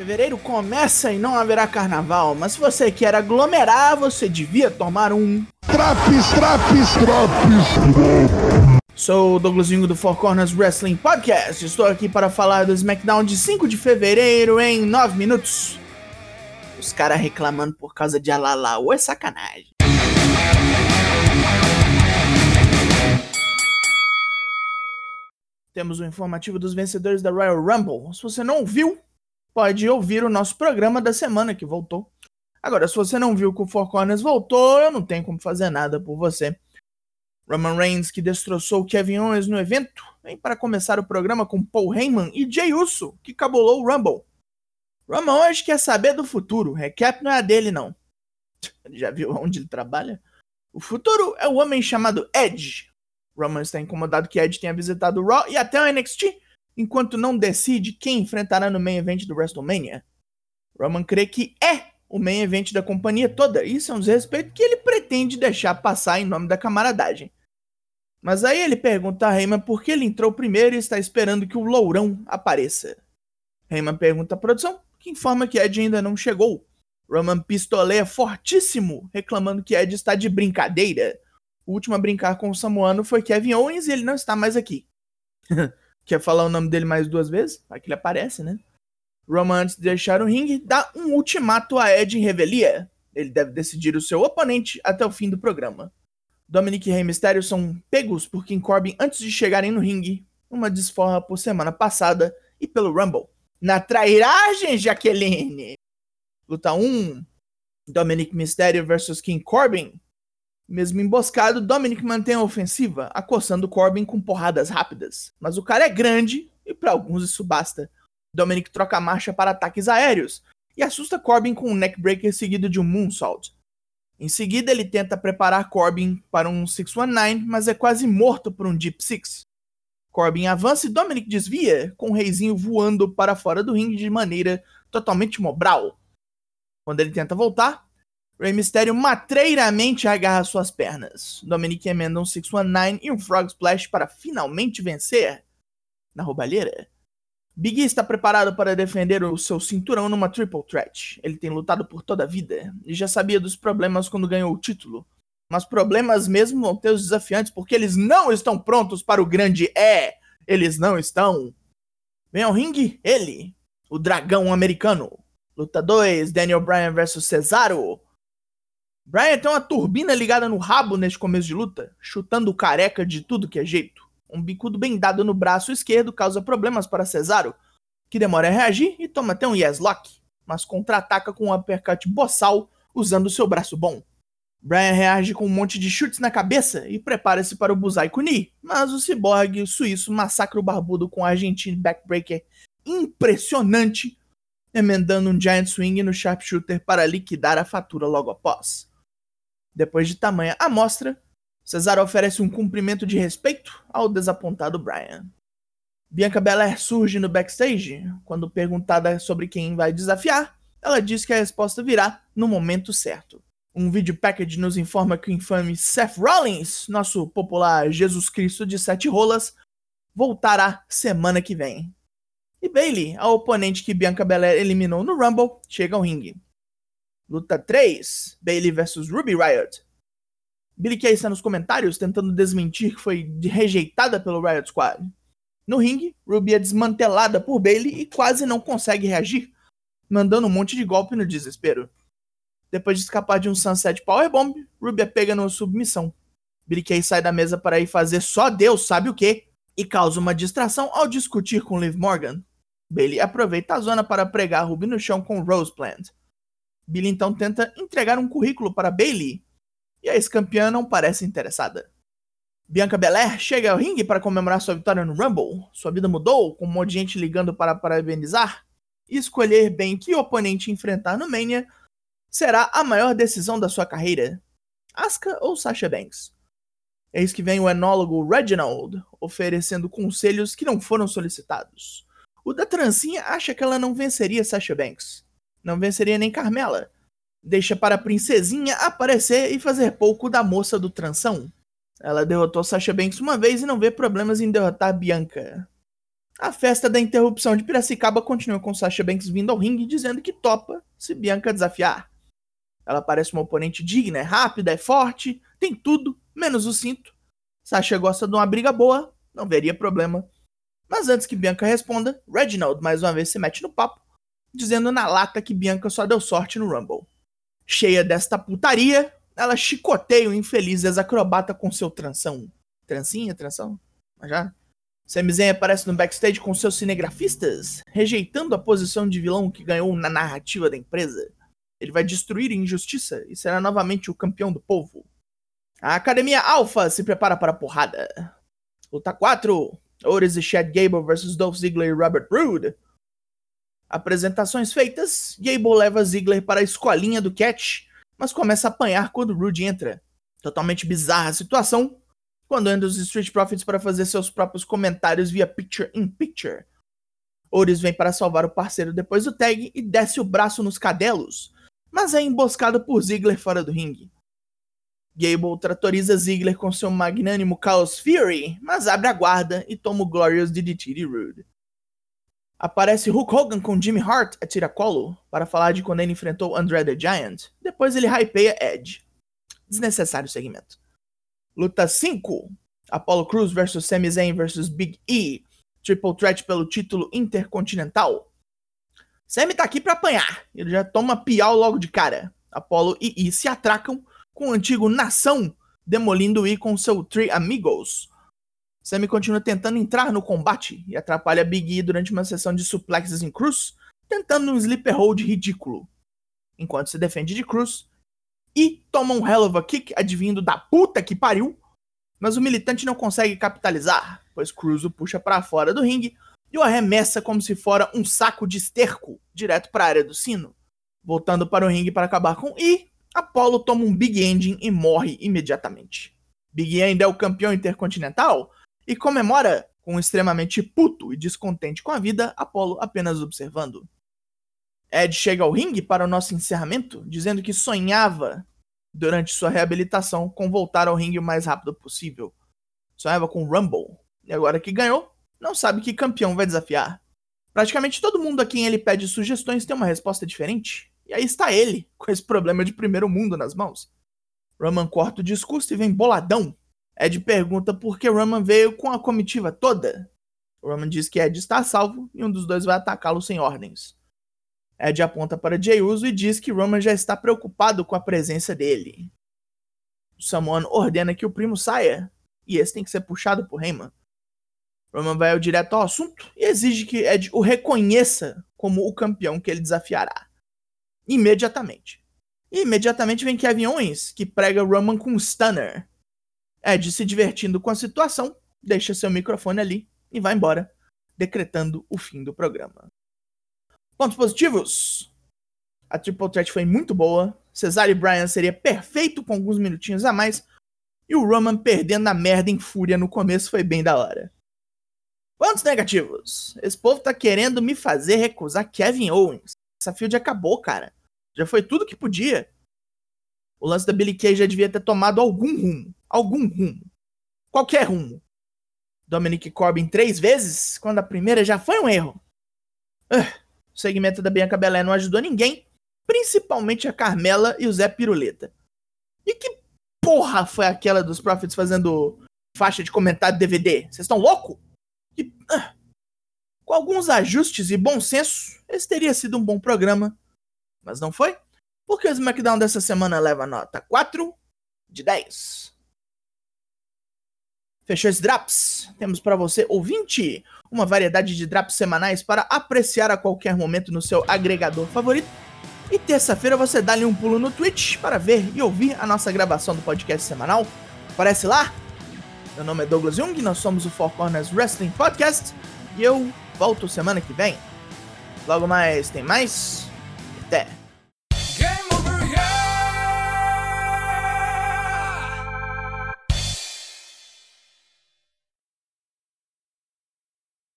Fevereiro começa e não haverá carnaval, mas se você quer aglomerar, você devia tomar um. Traps, traps, traps. Sou o Douglasinho do Four Corners Wrestling Podcast. Estou aqui para falar do SmackDown de 5 de fevereiro em 9 minutos. Os caras reclamando por causa de Alalau é sacanagem. Temos o informativo dos vencedores da Royal Rumble. Se você não viu, pode ouvir o nosso programa da semana que voltou. Agora, se você não viu que o Four Corners voltou, eu não tenho como fazer nada por você. Roman Reigns, que destroçou Kevin Owens no evento, vem para começar o programa com Paul Heyman e Jey Uso, que cabulou o Rumble. Roman hoje quer saber do futuro, recap não é a dele não. Já viu onde ele trabalha? O futuro é o homem chamado Edge. Roman está incomodado que Edge tenha visitado o Raw e até o NXT, enquanto não decide quem enfrentará no main event do WrestleMania. Roman crê que é o main event da companhia toda, isso é um desrespeito que ele pretende deixar passar em nome da camaradagem. Mas aí ele pergunta a Heyman por que ele entrou primeiro e está esperando que o Lourão apareça. Heyman pergunta à produção, que informa que Ed ainda não chegou. Roman pistoleia fortíssimo, reclamando que Ed está de brincadeira. O último a brincar com o Samuano foi Kevin Owens e ele não está mais aqui. Quer falar o nome dele mais duas vezes? Vai que ele aparece, né? Roman, antes de deixar o ringue, dá um ultimato a Ed em revelia. Ele deve decidir o seu oponente até o fim do programa. Dominic e Rey Mysterio são pegos por King Corbin antes de chegarem no ringue, uma desforra por semana passada e pelo Rumble. Na trairagem, Jaqueline! Luta 1: Dominic Mysterio versus King Corbin. Mesmo emboscado, Dominic mantém a ofensiva, acossando Corbin com porradas rápidas. Mas o cara é grande e para alguns isso basta. Dominic troca a marcha para ataques aéreos e assusta Corbin com um neckbreaker seguido de um moonsault. Em seguida, ele tenta preparar Corbin para um 619, mas é quase morto por um Deep Six. Corbin avança e Dominic desvia, com o reizinho voando para fora do ringue de maneira totalmente mobral. Quando ele tenta voltar, Rey Mysterio matreiramente agarra suas pernas. Dominic emenda um 619 e um Frog Splash para finalmente vencer. Na roubalheira. Big E está preparado para defender o seu cinturão numa triple threat. Ele tem lutado por toda a vida e já sabia dos problemas quando ganhou o título. Mas problemas mesmo vão ter os desafiantes porque eles não estão prontos para o grande é. Eles não estão. Vem ao ringue, ele, o dragão americano. Luta 2, Daniel Bryan versus Cesaro. Bryan tem uma turbina ligada no rabo neste começo de luta, chutando o careca de tudo que é jeito. Um bicudo bem dado no braço esquerdo causa problemas para Cesaro, que demora a reagir e toma até um yes lock, mas contra-ataca com um uppercut boçal usando seu braço bom. Bryan reage com um monte de chutes na cabeça e prepara-se para o Buzai Kuni, mas o ciborgue suíço massacra o barbudo com um argentino backbreaker impressionante, emendando um giant swing no sharpshooter para liquidar a fatura logo após. Depois de tamanha amostra, Cesaro oferece um cumprimento de respeito ao desapontado Bryan. Bianca Belair surge no backstage. Quando perguntada sobre quem vai desafiar, ela diz que a resposta virá no momento certo. Um vídeo package nos informa que o infame Seth Rollins, nosso popular Jesus Cristo de sete rolas, voltará semana que vem. E Bailey, a oponente que Bianca Belair eliminou no Rumble, chega ao ringue. Luta 3: Bailey vs Ruby Riot. Billy Kay está nos comentários tentando desmentir que foi rejeitada pelo Riot Squad. No ringue, Ruby é desmantelada por Bailey e quase não consegue reagir, mandando um monte de golpe no desespero. Depois de escapar de um Sunset Powerbomb, Ruby é pega numa submissão. Billy Kay sai da mesa para ir fazer só Deus sabe o que e causa uma distração ao discutir com Liv Morgan. Bailey aproveita a zona para pregar Ruby no chão com Rose Plant. Billy então tenta entregar um currículo para Bailey, e a ex-campeã não parece interessada. Bianca Belair chega ao ringue para comemorar sua vitória no Rumble. Sua vida mudou, com um monte de gente ligando para parabenizar. E escolher bem que oponente enfrentar no Mania será a maior decisão da sua carreira. Asuka ou Sasha Banks? Eis que vem o enólogo Reginald, oferecendo conselhos que não foram solicitados. O da trancinha acha que ela não venceria Sasha Banks. Não venceria nem Carmela, deixa para a princesinha aparecer e fazer pouco da moça do tranção. Ela derrotou Sasha Banks uma vez e não vê problemas em derrotar Bianca. A festa da interrupção de Piracicaba continua com Sasha Banks vindo ao ringue dizendo que topa se Bianca desafiar. Ela parece uma oponente digna, é rápida, é forte, tem tudo, menos o cinto. Sasha gosta de uma briga boa, não veria problema. Mas antes que Bianca responda, Reginald mais uma vez se mete no papo, dizendo na lata que Bianca só deu sorte no Rumble. Cheia desta putaria, ela chicoteia o infeliz ex-acrobata com seu tranção. Trancinha, tranção? Já? Sami Zayn aparece no backstage com seus cinegrafistas, rejeitando a posição de vilão que ganhou na narrativa da empresa. Ele vai destruir a injustiça e será novamente o campeão do povo. A Academia Alpha se prepara para a porrada. Luta 4. Otis e Chad Gable vs Dolph Ziggler e Robert Roode. Apresentações feitas, Gable leva Ziggler para a escolinha do Catch, mas começa a apanhar quando Rude entra. Totalmente bizarra a situação, quando entra os Street Profits para fazer seus próprios comentários via Picture in Picture. Otis vem para salvar o parceiro depois do tag e desce o braço nos cadelos, mas é emboscado por Ziggler fora do ringue. Gable tratoriza Ziggler com seu magnânimo Chaos Fury, mas abre a guarda e toma o Glorious DDT de Rude. Aparece Hulk Hogan com Jimmy Hart a tiracolo para falar de quando ele enfrentou André the Giant. Depois ele hypeia Edge. Desnecessário segmento. Luta 5. Apollo Crews vs Sami Zayn vs Big E. Triple Threat pelo título intercontinental. Sami tá aqui para apanhar. Ele já toma piau logo de cara. Apollo e E se atracam com o antigo Nação demolindo E com seu Three Amigos. Sami continua tentando entrar no combate e atrapalha Big E durante uma sessão de suplexes em Cruz, tentando um sleeper hold ridículo. Enquanto se defende de Cruz, e toma um hell of a kick advindo da puta que pariu, mas o militante não consegue capitalizar, pois Cruz o puxa para fora do ringue e o arremessa como se fora um saco de esterco direto para a área do sino. Voltando para o ringue para acabar com E, Apollo toma um Big Ending e morre imediatamente. Big E ainda é o campeão intercontinental e comemora com extremamente puto e descontente com a vida, Apollo apenas observando. Ed chega ao ringue para o nosso encerramento, dizendo que sonhava durante sua reabilitação com voltar ao ringue o mais rápido possível. Sonhava com Rumble. E agora que ganhou, não sabe que campeão vai desafiar. Praticamente todo mundo a quem ele pede sugestões tem uma resposta diferente. E aí está ele, com esse problema de primeiro mundo nas mãos. Roman corta o discurso e vem boladão. Ed pergunta por que Roman veio com a comitiva toda. Roman diz que Ed está salvo e um dos dois vai atacá-lo sem ordens. Ed aponta para Jey Uso e diz que Roman já está preocupado com a presença dele. Samoan ordena que o primo saia, e esse tem que ser puxado por Heyman. Roman vai direto ao assunto e exige que Ed o reconheça como o campeão que ele desafiará. Imediatamente. E imediatamente vem Kevin Owens, que prega Roman com um stunner. Ed, se divertindo com a situação, deixa seu microfone ali e vai embora, decretando o fim do programa. Pontos positivos. A Triple Threat foi muito boa. Cesaro e Bryan seria perfeito com alguns minutinhos a mais. E o Roman perdendo a merda em fúria no começo foi bem da hora. Pontos negativos. Esse povo tá querendo me fazer recusar Kevin Owens. Essa field acabou, cara. Já foi tudo que podia. O lance da Billy Kay já devia ter tomado algum rumo. Algum rumo. Qualquer rumo. Dominic Corbin três vezes, quando a primeira já foi um erro. Uh. O segmento da Bianca Belé não ajudou ninguém, principalmente a Carmela e o Zé Piruleta. E que porra foi aquela dos Profits fazendo faixa de comentário DVD? Vocês estão loucos? Ah, com alguns ajustes e bom senso, esse teria sido um bom programa. Mas não foi, porque o SmackDown dessa semana leva nota 4 de 10. Fechou esse Drops? Temos para você, ouvinte, uma variedade de Drops semanais para apreciar a qualquer momento no seu agregador favorito. E terça-feira você dá-lhe um pulo no Twitch para ver e ouvir a nossa gravação do podcast semanal. Aparece lá. Meu nome é Douglas Jung, nós somos o Four Corners Wrestling Podcast e eu volto semana que vem. Logo mais, tem mais. Até!